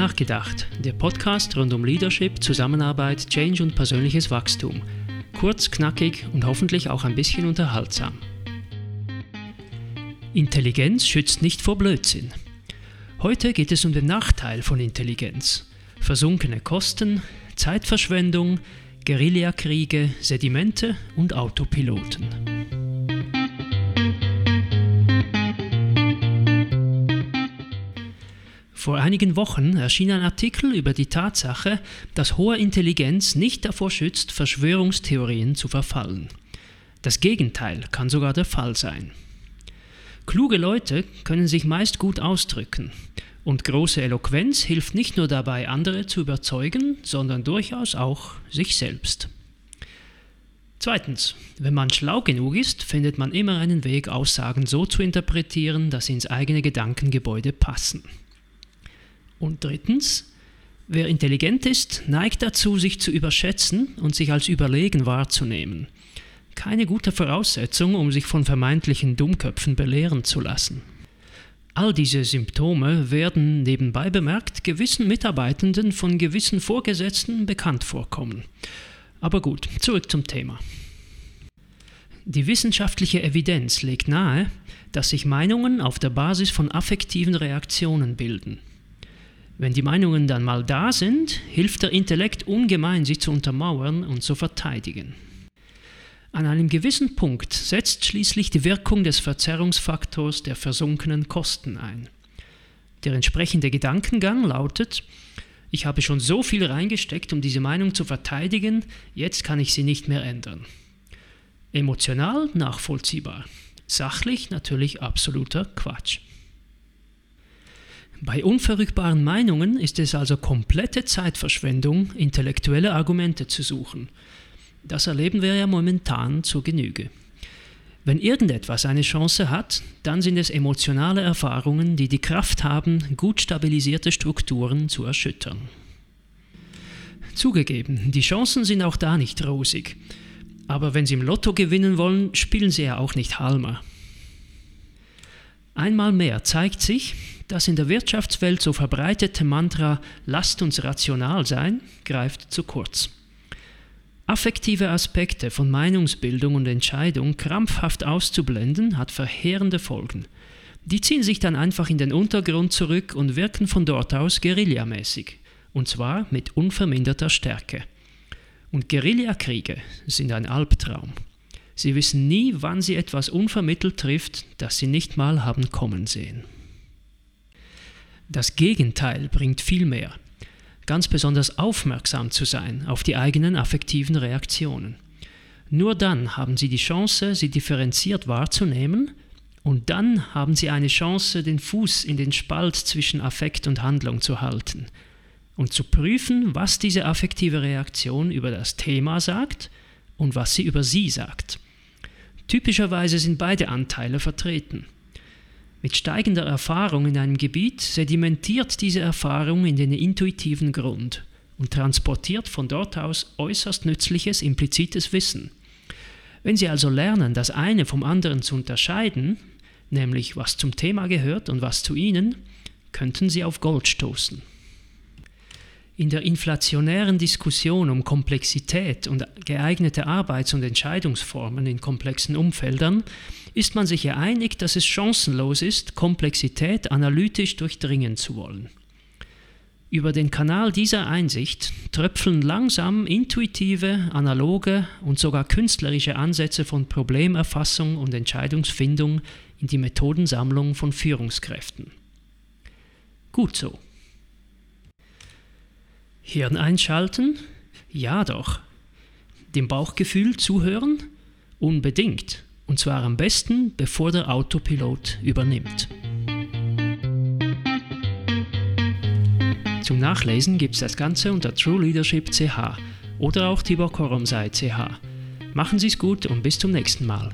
Nachgedacht, der Podcast rund um Leadership, Zusammenarbeit, Change und persönliches Wachstum. Kurz, knackig und hoffentlich auch ein bisschen unterhaltsam. Intelligenz schützt nicht vor Blödsinn. Heute geht es um den Nachteil von Intelligenz. Versunkene Kosten, Zeitverschwendung, Guerillakriege, Sedimente und Autopiloten. Vor einigen Wochen erschien ein Artikel über die Tatsache, dass hohe Intelligenz nicht davor schützt, Verschwörungstheorien zu verfallen. Das Gegenteil kann sogar der Fall sein. Kluge Leute können sich meist gut ausdrücken, und große Eloquenz hilft nicht nur dabei, andere zu überzeugen, sondern durchaus auch sich selbst. Zweitens, wenn man schlau genug ist, findet man immer einen Weg, Aussagen so zu interpretieren, dass sie ins eigene Gedankengebäude passen. Und drittens, wer intelligent ist, neigt dazu, sich zu überschätzen und sich als überlegen wahrzunehmen. Keine gute Voraussetzung, um sich von vermeintlichen Dummköpfen belehren zu lassen. All diese Symptome werden nebenbei bemerkt gewissen Mitarbeitenden von gewissen Vorgesetzten bekannt vorkommen. Aber gut, zurück zum Thema. Die wissenschaftliche Evidenz legt nahe, dass sich Meinungen auf der Basis von affektiven Reaktionen bilden. Wenn die Meinungen dann mal da sind, hilft der Intellekt ungemein, sie zu untermauern und zu verteidigen. An einem gewissen Punkt setzt schließlich die Wirkung des Verzerrungsfaktors der versunkenen Kosten ein. Der entsprechende Gedankengang lautet, ich habe schon so viel reingesteckt, um diese Meinung zu verteidigen, jetzt kann ich sie nicht mehr ändern. Emotional nachvollziehbar, sachlich natürlich absoluter Quatsch. Bei unverrückbaren Meinungen ist es also komplette Zeitverschwendung, intellektuelle Argumente zu suchen. Das erleben wir ja momentan zur Genüge. Wenn irgendetwas eine Chance hat, dann sind es emotionale Erfahrungen, die die Kraft haben, gut stabilisierte Strukturen zu erschüttern. Zugegeben, die Chancen sind auch da nicht rosig. Aber wenn Sie im Lotto gewinnen wollen, spielen Sie ja auch nicht Halmer. Einmal mehr zeigt sich, das in der Wirtschaftswelt so verbreitete Mantra Lasst uns rational sein greift zu kurz. Affektive Aspekte von Meinungsbildung und Entscheidung krampfhaft auszublenden, hat verheerende Folgen. Die ziehen sich dann einfach in den Untergrund zurück und wirken von dort aus guerillamäßig, und zwar mit unverminderter Stärke. Und Guerillakriege sind ein Albtraum. Sie wissen nie, wann sie etwas unvermittelt trifft, das sie nicht mal haben kommen sehen. Das Gegenteil bringt viel mehr. Ganz besonders aufmerksam zu sein auf die eigenen affektiven Reaktionen. Nur dann haben Sie die Chance, sie differenziert wahrzunehmen und dann haben Sie eine Chance, den Fuß in den Spalt zwischen Affekt und Handlung zu halten und zu prüfen, was diese affektive Reaktion über das Thema sagt und was sie über Sie sagt. Typischerweise sind beide Anteile vertreten. Mit steigender Erfahrung in einem Gebiet sedimentiert diese Erfahrung in den intuitiven Grund und transportiert von dort aus äußerst nützliches implizites Wissen. Wenn Sie also lernen, das eine vom anderen zu unterscheiden, nämlich was zum Thema gehört und was zu Ihnen, könnten Sie auf Gold stoßen. In der inflationären Diskussion um Komplexität und geeignete Arbeits- und Entscheidungsformen in komplexen Umfeldern ist man sich ja einig, dass es chancenlos ist, Komplexität analytisch durchdringen zu wollen. Über den Kanal dieser Einsicht tröpfeln langsam intuitive, analoge und sogar künstlerische Ansätze von Problemerfassung und Entscheidungsfindung in die Methodensammlung von Führungskräften. Gut so. Hirn einschalten? Ja doch. Dem Bauchgefühl zuhören? Unbedingt. Und zwar am besten, bevor der Autopilot übernimmt. Zum Nachlesen gibt es das Ganze unter True Leadership CH oder auch Tibor. Machen Sie es gut und bis zum nächsten Mal.